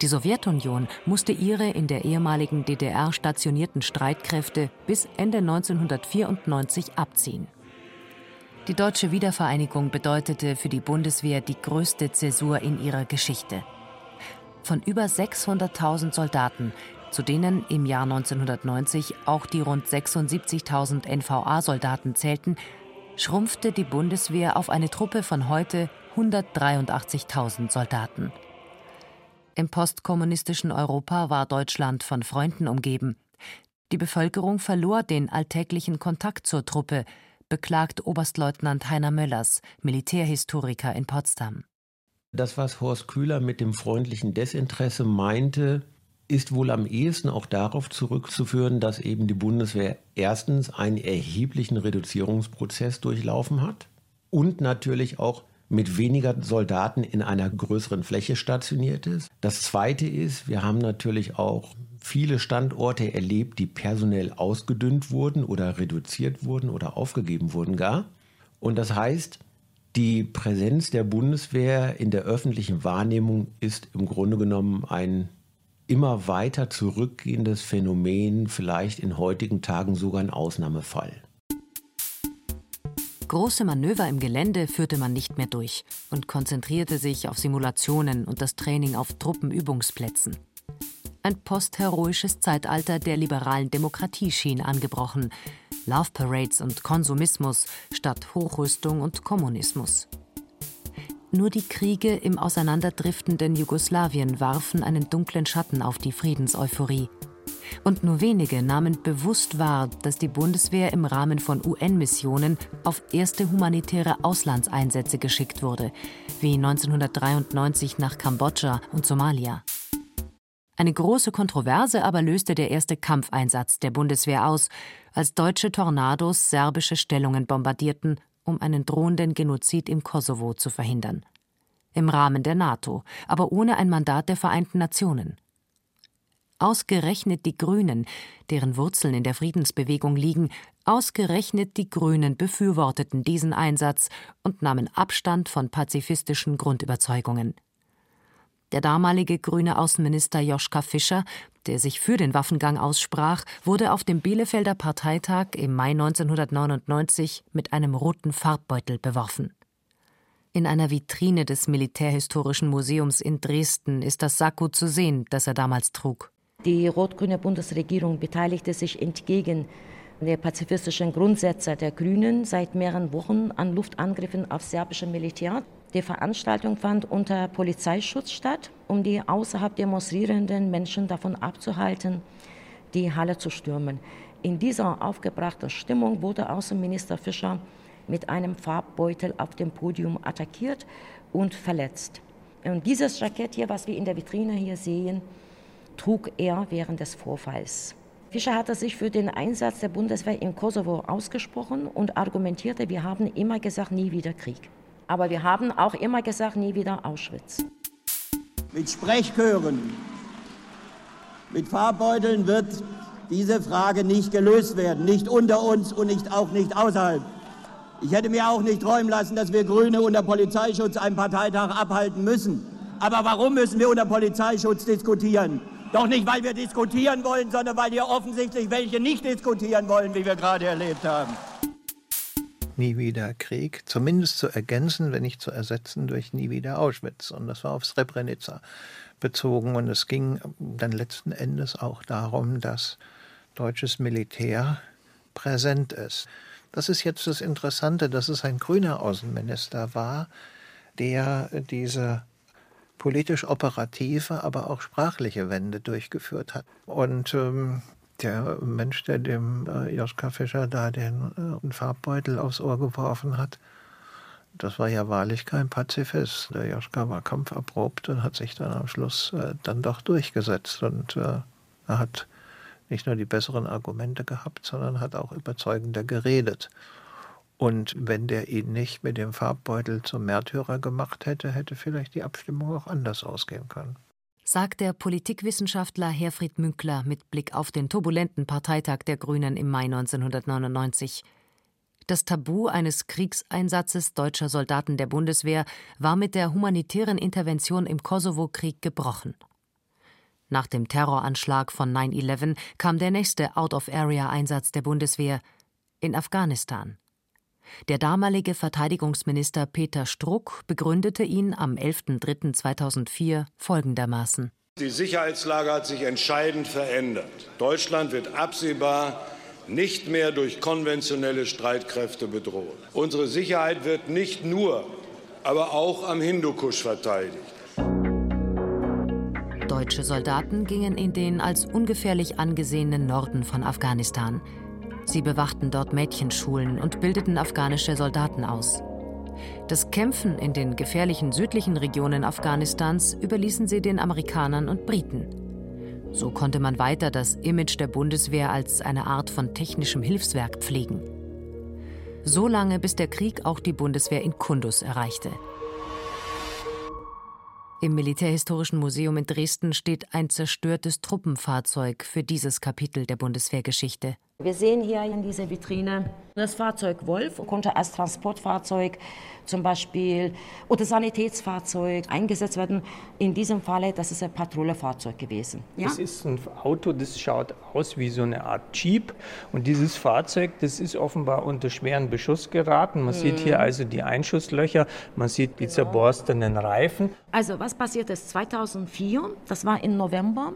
Die Sowjetunion musste ihre in der ehemaligen DDR stationierten Streitkräfte bis Ende 1994 abziehen. Die deutsche Wiedervereinigung bedeutete für die Bundeswehr die größte Zäsur in ihrer Geschichte. Von über 600.000 Soldaten zu denen im Jahr 1990 auch die rund 76.000 NVA-Soldaten zählten, schrumpfte die Bundeswehr auf eine Truppe von heute 183.000 Soldaten. Im postkommunistischen Europa war Deutschland von Freunden umgeben. Die Bevölkerung verlor den alltäglichen Kontakt zur Truppe, beklagt Oberstleutnant Heiner Möllers, Militärhistoriker in Potsdam. Das, was Horst Kühler mit dem freundlichen Desinteresse meinte, ist wohl am ehesten auch darauf zurückzuführen, dass eben die Bundeswehr erstens einen erheblichen Reduzierungsprozess durchlaufen hat und natürlich auch mit weniger Soldaten in einer größeren Fläche stationiert ist. Das Zweite ist, wir haben natürlich auch viele Standorte erlebt, die personell ausgedünnt wurden oder reduziert wurden oder aufgegeben wurden gar. Und das heißt, die Präsenz der Bundeswehr in der öffentlichen Wahrnehmung ist im Grunde genommen ein immer weiter zurückgehendes Phänomen, vielleicht in heutigen Tagen sogar ein Ausnahmefall. Große Manöver im Gelände führte man nicht mehr durch und konzentrierte sich auf Simulationen und das Training auf Truppenübungsplätzen. Ein postheroisches Zeitalter der liberalen Demokratie schien angebrochen. Love Parades und Konsumismus statt Hochrüstung und Kommunismus. Nur die Kriege im auseinanderdriftenden Jugoslawien warfen einen dunklen Schatten auf die Friedenseuphorie. Und nur wenige nahmen bewusst wahr, dass die Bundeswehr im Rahmen von UN-Missionen auf erste humanitäre Auslandseinsätze geschickt wurde, wie 1993 nach Kambodscha und Somalia. Eine große Kontroverse aber löste der erste Kampfeinsatz der Bundeswehr aus, als deutsche Tornados serbische Stellungen bombardierten, um einen drohenden Genozid im Kosovo zu verhindern. Im Rahmen der NATO, aber ohne ein Mandat der Vereinten Nationen. Ausgerechnet die Grünen, deren Wurzeln in der Friedensbewegung liegen, ausgerechnet die Grünen befürworteten diesen Einsatz und nahmen Abstand von pazifistischen Grundüberzeugungen. Der damalige grüne Außenminister Joschka Fischer, der sich für den Waffengang aussprach, wurde auf dem Bielefelder Parteitag im Mai 1999 mit einem roten Farbbeutel beworfen. In einer Vitrine des Militärhistorischen Museums in Dresden ist das Sakko zu sehen, das er damals trug. Die rot-grüne Bundesregierung beteiligte sich entgegen der pazifistischen Grundsätze der Grünen seit mehreren Wochen an Luftangriffen auf serbische Militär. Die Veranstaltung fand unter Polizeischutz statt, um die außerhalb demonstrierenden Menschen davon abzuhalten, die Halle zu stürmen. In dieser aufgebrachten Stimmung wurde Außenminister Fischer mit einem Farbbeutel auf dem Podium attackiert und verletzt. Und dieses Jackett hier, was wir in der Vitrine hier sehen, trug er während des Vorfalls. Fischer hatte sich für den Einsatz der Bundeswehr im Kosovo ausgesprochen und argumentierte, wir haben immer gesagt, nie wieder Krieg. Aber wir haben auch immer gesagt, nie wieder Auschwitz. Mit Sprechchören, mit Farbbeuteln wird diese Frage nicht gelöst werden, nicht unter uns und nicht, auch nicht außerhalb. Ich hätte mir auch nicht träumen lassen, dass wir Grüne unter Polizeischutz einen Parteitag abhalten müssen. Aber warum müssen wir unter Polizeischutz diskutieren? Doch nicht, weil wir diskutieren wollen, sondern weil hier offensichtlich welche nicht diskutieren wollen, wie wir gerade erlebt haben. Nie wieder Krieg, zumindest zu ergänzen, wenn nicht zu ersetzen durch Nie wieder Auschwitz. Und das war auf Srebrenica bezogen. Und es ging dann letzten Endes auch darum, dass deutsches Militär präsent ist. Das ist jetzt das Interessante, dass es ein grüner Außenminister war, der diese politisch operative, aber auch sprachliche Wende durchgeführt hat. Und ähm, der Mensch, der dem äh, Joschka Fischer da den äh, Farbbeutel aufs Ohr geworfen hat, das war ja wahrlich kein Pazifist. Der Joschka war kampferprobt und hat sich dann am Schluss äh, dann doch durchgesetzt. Und äh, er hat nicht nur die besseren Argumente gehabt, sondern hat auch überzeugender geredet. Und wenn der ihn nicht mit dem Farbbeutel zum Märtyrer gemacht hätte, hätte vielleicht die Abstimmung auch anders ausgehen können. Sagt der Politikwissenschaftler Herfried Münkler mit Blick auf den turbulenten Parteitag der Grünen im Mai 1999. Das Tabu eines Kriegseinsatzes deutscher Soldaten der Bundeswehr war mit der humanitären Intervention im Kosovo-Krieg gebrochen. Nach dem Terroranschlag von 9-11 kam der nächste Out-of-Area-Einsatz der Bundeswehr in Afghanistan. Der damalige Verteidigungsminister Peter Struck begründete ihn am 11.03.2004 folgendermaßen. Die Sicherheitslage hat sich entscheidend verändert. Deutschland wird absehbar nicht mehr durch konventionelle Streitkräfte bedroht. Unsere Sicherheit wird nicht nur, aber auch am Hindukusch verteidigt. Deutsche Soldaten gingen in den als ungefährlich angesehenen Norden von Afghanistan. Sie bewachten dort Mädchenschulen und bildeten afghanische Soldaten aus. Das Kämpfen in den gefährlichen südlichen Regionen Afghanistans überließen sie den Amerikanern und Briten. So konnte man weiter das Image der Bundeswehr als eine Art von technischem Hilfswerk pflegen. So lange, bis der Krieg auch die Bundeswehr in Kundus erreichte. Im Militärhistorischen Museum in Dresden steht ein zerstörtes Truppenfahrzeug für dieses Kapitel der Bundeswehrgeschichte. Wir sehen hier in dieser Vitrine das Fahrzeug Wolf konnte als Transportfahrzeug zum Beispiel oder Sanitätsfahrzeug eingesetzt werden. In diesem Falle, das ist ein Patrouillefahrzeug gewesen. Ja? Das ist ein Auto, das schaut aus wie so eine Art Jeep. Und dieses Fahrzeug, das ist offenbar unter schweren Beschuss geraten. Man mhm. sieht hier also die Einschusslöcher, man sieht die genau. zerborstenen Reifen. Also was passiert ist 2004, das war im November,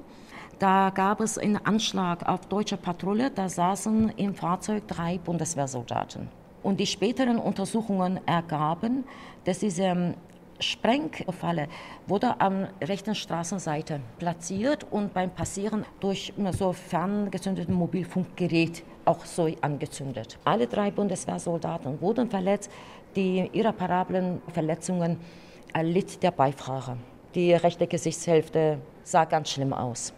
da gab es einen Anschlag auf deutsche Patrouille. Da saßen im Fahrzeug drei Bundeswehrsoldaten. Und die späteren Untersuchungen ergaben, dass diese Sprengfalle wurde am rechten Straßenseite platziert und beim Passieren durch so ferngezündeten Mobilfunkgerät auch so angezündet. Alle drei Bundeswehrsoldaten wurden verletzt. Die irreparablen Verletzungen erlitt der Beifahrer. Die rechte Gesichtshälfte sah ganz schlimm aus.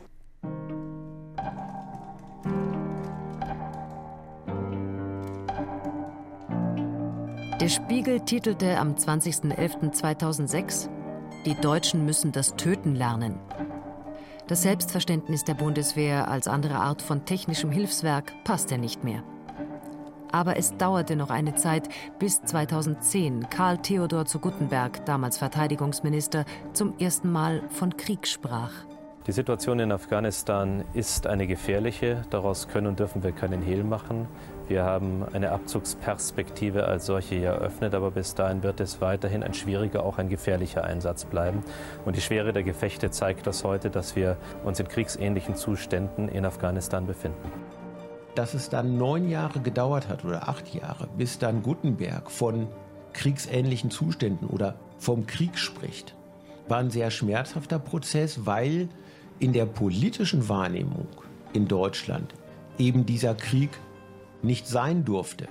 Der Spiegel titelte am 20.11.2006 Die Deutschen müssen das Töten lernen. Das Selbstverständnis der Bundeswehr als andere Art von technischem Hilfswerk passte nicht mehr. Aber es dauerte noch eine Zeit, bis 2010 Karl Theodor zu Guttenberg, damals Verteidigungsminister, zum ersten Mal von Krieg sprach. Die Situation in Afghanistan ist eine gefährliche. Daraus können und dürfen wir keinen Hehl machen. Wir haben eine Abzugsperspektive als solche eröffnet, aber bis dahin wird es weiterhin ein schwieriger, auch ein gefährlicher Einsatz bleiben. Und die Schwere der Gefechte zeigt das heute, dass wir uns in kriegsähnlichen Zuständen in Afghanistan befinden. Dass es dann neun Jahre gedauert hat oder acht Jahre, bis dann Gutenberg von kriegsähnlichen Zuständen oder vom Krieg spricht, war ein sehr schmerzhafter Prozess, weil in der politischen Wahrnehmung in Deutschland eben dieser Krieg nicht sein durfte.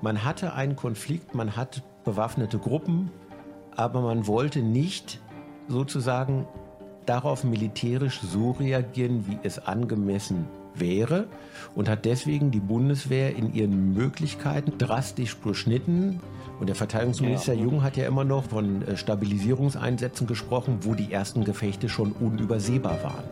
Man hatte einen Konflikt, man hat bewaffnete Gruppen, aber man wollte nicht sozusagen darauf militärisch so reagieren, wie es angemessen wäre und hat deswegen die Bundeswehr in ihren Möglichkeiten drastisch beschnitten. Und der Verteidigungsminister ja. Jung hat ja immer noch von äh, Stabilisierungseinsätzen gesprochen, wo die ersten Gefechte schon unübersehbar waren.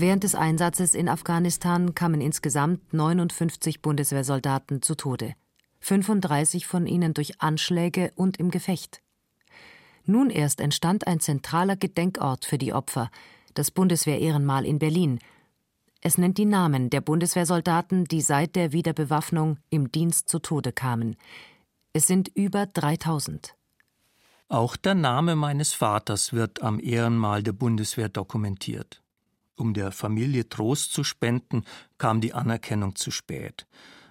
Während des Einsatzes in Afghanistan kamen insgesamt 59 Bundeswehrsoldaten zu Tode, 35 von ihnen durch Anschläge und im Gefecht. Nun erst entstand ein zentraler Gedenkort für die Opfer, das Bundeswehr-Ehrenmal in Berlin. Es nennt die Namen der Bundeswehrsoldaten, die seit der Wiederbewaffnung im Dienst zu Tode kamen. Es sind über 3000. Auch der Name meines Vaters wird am Ehrenmal der Bundeswehr dokumentiert. Um der Familie Trost zu spenden, kam die Anerkennung zu spät.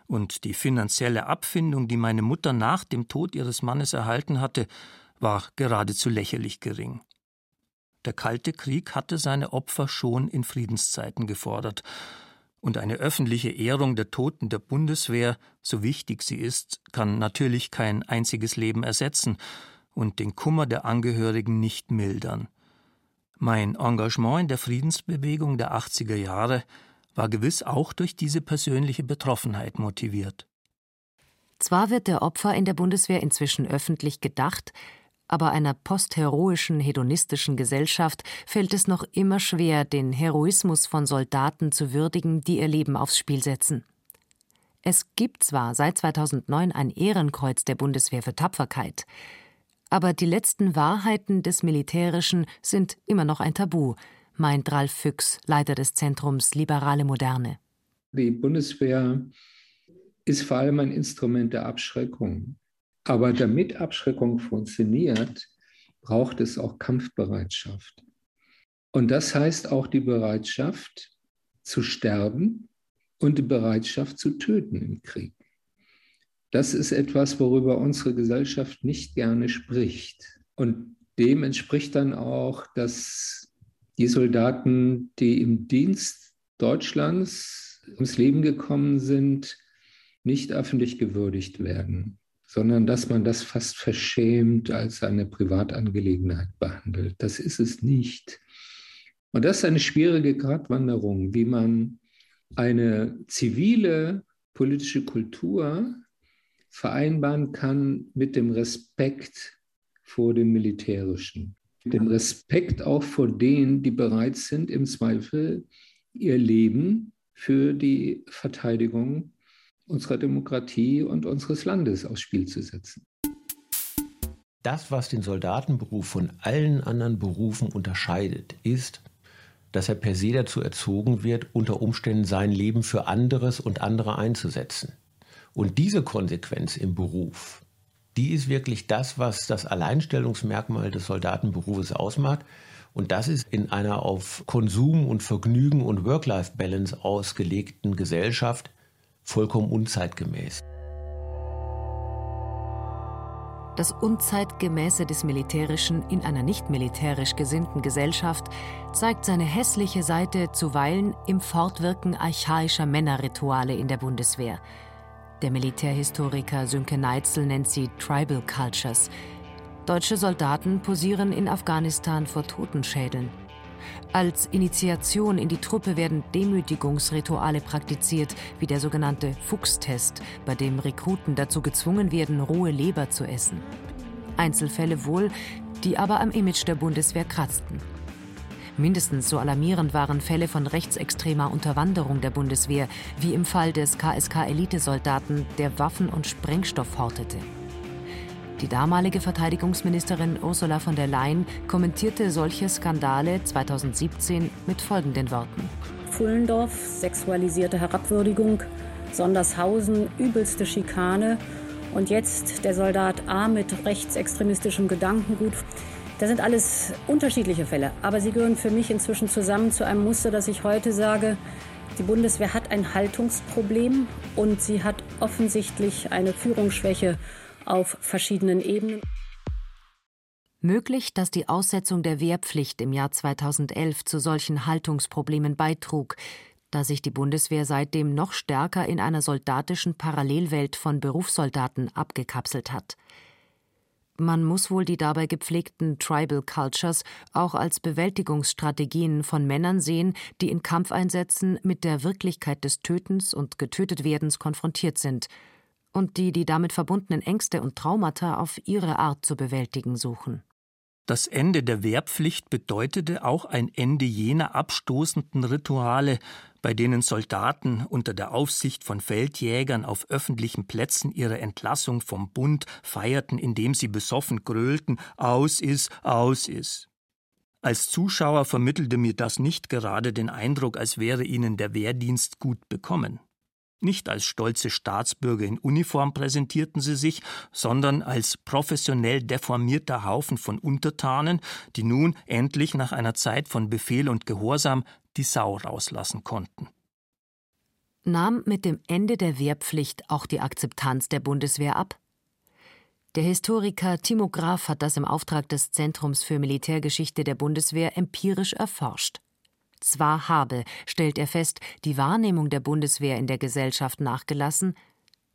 Und die finanzielle Abfindung, die meine Mutter nach dem Tod ihres Mannes erhalten hatte, war geradezu lächerlich gering. Der Kalte Krieg hatte seine Opfer schon in Friedenszeiten gefordert, und eine öffentliche Ehrung der Toten der Bundeswehr, so wichtig sie ist, kann natürlich kein einziges Leben ersetzen und den Kummer der Angehörigen nicht mildern. Mein Engagement in der Friedensbewegung der 80er Jahre war gewiss auch durch diese persönliche Betroffenheit motiviert. Zwar wird der Opfer in der Bundeswehr inzwischen öffentlich gedacht, aber einer postheroischen, hedonistischen Gesellschaft fällt es noch immer schwer, den Heroismus von Soldaten zu würdigen, die ihr Leben aufs Spiel setzen. Es gibt zwar seit 2009 ein Ehrenkreuz der Bundeswehr für Tapferkeit, aber die letzten Wahrheiten des Militärischen sind immer noch ein Tabu, meint Ralf Füchs, Leiter des Zentrums Liberale Moderne. Die Bundeswehr ist vor allem ein Instrument der Abschreckung. Aber damit Abschreckung funktioniert, braucht es auch Kampfbereitschaft. Und das heißt auch die Bereitschaft zu sterben und die Bereitschaft zu töten im Krieg. Das ist etwas, worüber unsere Gesellschaft nicht gerne spricht. Und dem entspricht dann auch, dass die Soldaten, die im Dienst Deutschlands ums Leben gekommen sind, nicht öffentlich gewürdigt werden, sondern dass man das fast verschämt als eine Privatangelegenheit behandelt. Das ist es nicht. Und das ist eine schwierige Gratwanderung, wie man eine zivile politische Kultur vereinbaren kann mit dem Respekt vor dem Militärischen, dem Respekt auch vor denen, die bereit sind, im Zweifel ihr Leben für die Verteidigung unserer Demokratie und unseres Landes aufs Spiel zu setzen. Das, was den Soldatenberuf von allen anderen Berufen unterscheidet, ist, dass er per se dazu erzogen wird, unter Umständen sein Leben für anderes und andere einzusetzen. Und diese Konsequenz im Beruf, die ist wirklich das, was das Alleinstellungsmerkmal des Soldatenberufes ausmacht. Und das ist in einer auf Konsum und Vergnügen und Work-Life-Balance ausgelegten Gesellschaft vollkommen unzeitgemäß. Das Unzeitgemäße des Militärischen in einer nicht militärisch gesinnten Gesellschaft zeigt seine hässliche Seite zuweilen im Fortwirken archaischer Männerrituale in der Bundeswehr. Der Militärhistoriker Sünke Neitzel nennt sie Tribal Cultures. Deutsche Soldaten posieren in Afghanistan vor Totenschädeln, als Initiation in die Truppe werden Demütigungsrituale praktiziert, wie der sogenannte Fuchstest, bei dem Rekruten dazu gezwungen werden, rohe Leber zu essen. Einzelfälle wohl, die aber am Image der Bundeswehr kratzten. Mindestens so alarmierend waren Fälle von rechtsextremer Unterwanderung der Bundeswehr, wie im Fall des KSK-Elitesoldaten, der Waffen und Sprengstoff hortete. Die damalige Verteidigungsministerin Ursula von der Leyen kommentierte solche Skandale 2017 mit folgenden Worten. Pfullendorf, sexualisierte Herabwürdigung, Sondershausen, übelste Schikane und jetzt der Soldat A mit rechtsextremistischem Gedankengut. Das sind alles unterschiedliche Fälle, aber sie gehören für mich inzwischen zusammen zu einem Muster, dass ich heute sage, die Bundeswehr hat ein Haltungsproblem und sie hat offensichtlich eine Führungsschwäche auf verschiedenen Ebenen. Möglich, dass die Aussetzung der Wehrpflicht im Jahr 2011 zu solchen Haltungsproblemen beitrug, da sich die Bundeswehr seitdem noch stärker in einer soldatischen Parallelwelt von Berufssoldaten abgekapselt hat. Man muss wohl die dabei gepflegten Tribal Cultures auch als Bewältigungsstrategien von Männern sehen, die in Kampfeinsätzen mit der Wirklichkeit des Tötens und Getötetwerdens konfrontiert sind und die die damit verbundenen Ängste und Traumata auf ihre Art zu bewältigen suchen. Das Ende der Wehrpflicht bedeutete auch ein Ende jener abstoßenden Rituale, bei denen Soldaten unter der Aufsicht von Feldjägern auf öffentlichen Plätzen ihre Entlassung vom Bund feierten, indem sie besoffen gröhlten Aus ist, aus ist. Als Zuschauer vermittelte mir das nicht gerade den Eindruck, als wäre ihnen der Wehrdienst gut bekommen. Nicht als stolze Staatsbürger in Uniform präsentierten sie sich, sondern als professionell deformierter Haufen von Untertanen, die nun endlich nach einer Zeit von Befehl und Gehorsam die Sau rauslassen konnten. Nahm mit dem Ende der Wehrpflicht auch die Akzeptanz der Bundeswehr ab? Der Historiker Timo Graf hat das im Auftrag des Zentrums für Militärgeschichte der Bundeswehr empirisch erforscht. Zwar habe, stellt er fest, die Wahrnehmung der Bundeswehr in der Gesellschaft nachgelassen,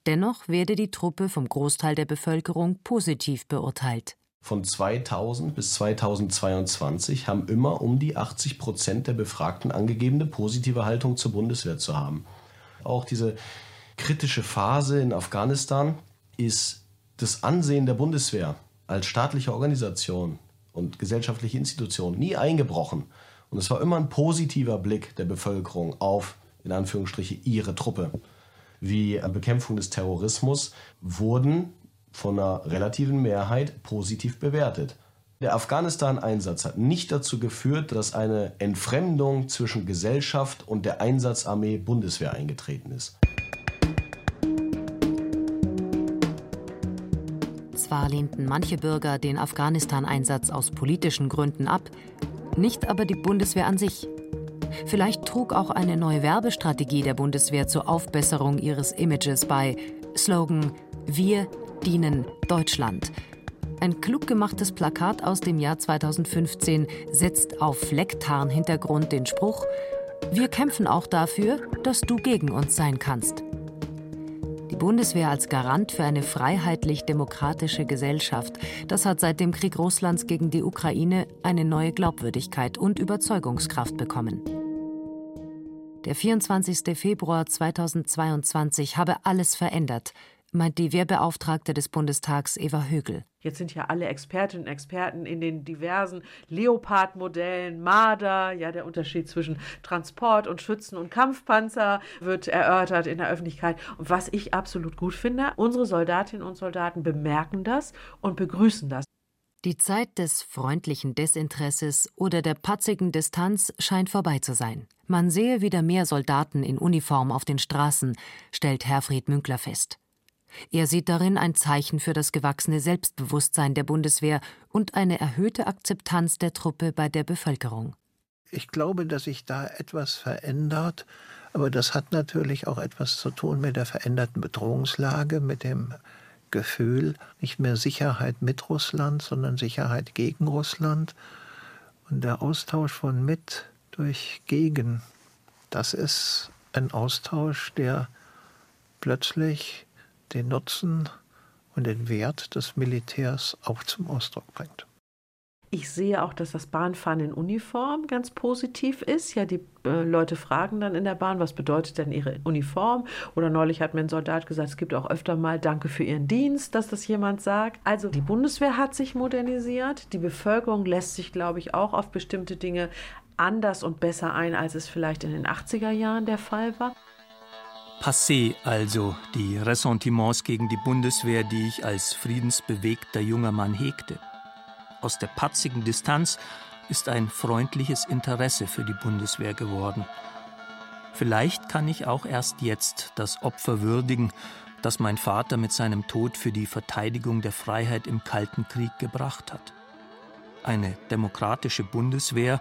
dennoch werde die Truppe vom Großteil der Bevölkerung positiv beurteilt. Von 2000 bis 2022 haben immer um die 80 Prozent der Befragten angegeben, eine positive Haltung zur Bundeswehr zu haben. Auch diese kritische Phase in Afghanistan ist das Ansehen der Bundeswehr als staatliche Organisation und gesellschaftliche Institution nie eingebrochen. Und es war immer ein positiver Blick der Bevölkerung auf, in Anführungsstriche, ihre Truppe. Wie Bekämpfung des Terrorismus wurden von einer relativen Mehrheit positiv bewertet. Der Afghanistan-Einsatz hat nicht dazu geführt, dass eine Entfremdung zwischen Gesellschaft und der Einsatzarmee Bundeswehr eingetreten ist. Zwar lehnten manche Bürger den Afghanistan-Einsatz aus politischen Gründen ab, nicht aber die Bundeswehr an sich. Vielleicht trug auch eine neue Werbestrategie der Bundeswehr zur Aufbesserung ihres Images bei. Slogan Wir dienen Deutschland. Ein klug gemachtes Plakat aus dem Jahr 2015 setzt auf Flecktarn-Hintergrund den Spruch Wir kämpfen auch dafür, dass du gegen uns sein kannst. Die Bundeswehr als Garant für eine freiheitlich-demokratische Gesellschaft, das hat seit dem Krieg Russlands gegen die Ukraine eine neue Glaubwürdigkeit und Überzeugungskraft bekommen. Der 24. Februar 2022 habe alles verändert, meint die Wehrbeauftragte des Bundestags Eva Högel. Jetzt sind ja alle Expertinnen und Experten in den diversen Leopard-Modellen, Marder, ja, der Unterschied zwischen Transport und Schützen und Kampfpanzer wird erörtert in der Öffentlichkeit. Und was ich absolut gut finde, unsere Soldatinnen und Soldaten bemerken das und begrüßen das. Die Zeit des freundlichen Desinteresses oder der patzigen Distanz scheint vorbei zu sein. Man sehe wieder mehr Soldaten in Uniform auf den Straßen, stellt Herfried Münkler fest. Er sieht darin ein Zeichen für das gewachsene Selbstbewusstsein der Bundeswehr und eine erhöhte Akzeptanz der Truppe bei der Bevölkerung. Ich glaube, dass sich da etwas verändert, aber das hat natürlich auch etwas zu tun mit der veränderten Bedrohungslage, mit dem Sicherheitsgefühl, nicht mehr Sicherheit mit Russland, sondern Sicherheit gegen Russland. Und der Austausch von mit durch gegen, das ist ein Austausch, der plötzlich den Nutzen und den Wert des Militärs auch zum Ausdruck bringt. Ich sehe auch, dass das Bahnfahren in Uniform ganz positiv ist. Ja, die äh, Leute fragen dann in der Bahn, was bedeutet denn ihre Uniform? Oder neulich hat mir ein Soldat gesagt, es gibt auch öfter mal Danke für ihren Dienst, dass das jemand sagt. Also die Bundeswehr hat sich modernisiert. Die Bevölkerung lässt sich, glaube ich, auch auf bestimmte Dinge anders und besser ein, als es vielleicht in den 80er Jahren der Fall war. Passé also die Ressentiments gegen die Bundeswehr, die ich als friedensbewegter junger Mann hegte. Aus der patzigen Distanz ist ein freundliches Interesse für die Bundeswehr geworden. Vielleicht kann ich auch erst jetzt das Opfer würdigen, das mein Vater mit seinem Tod für die Verteidigung der Freiheit im Kalten Krieg gebracht hat. Eine demokratische Bundeswehr,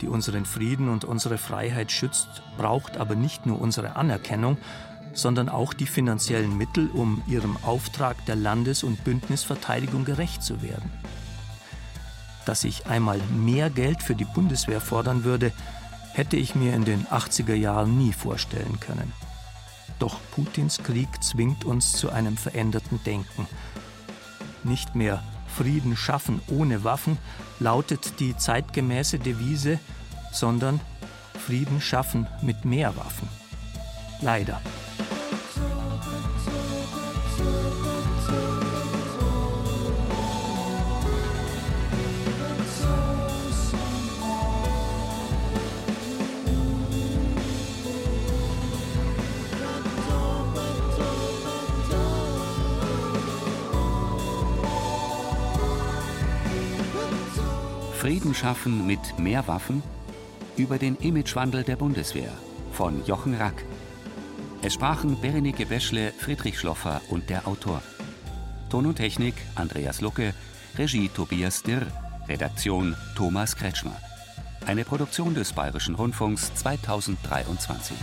die unseren Frieden und unsere Freiheit schützt, braucht aber nicht nur unsere Anerkennung, sondern auch die finanziellen Mittel, um ihrem Auftrag der Landes- und Bündnisverteidigung gerecht zu werden dass ich einmal mehr Geld für die Bundeswehr fordern würde, hätte ich mir in den 80er Jahren nie vorstellen können. Doch Putins Krieg zwingt uns zu einem veränderten Denken. Nicht mehr Frieden schaffen ohne Waffen lautet die zeitgemäße Devise, sondern Frieden schaffen mit mehr Waffen. Leider. Frieden schaffen mit mehr Waffen über den Imagewandel der Bundeswehr von Jochen Rack. Es sprachen Berenike Beschle, Friedrich Schloffer und der Autor. Ton und Technik Andreas Lucke, Regie Tobias Dirr, Redaktion Thomas Kretschmer. Eine Produktion des Bayerischen Rundfunks 2023.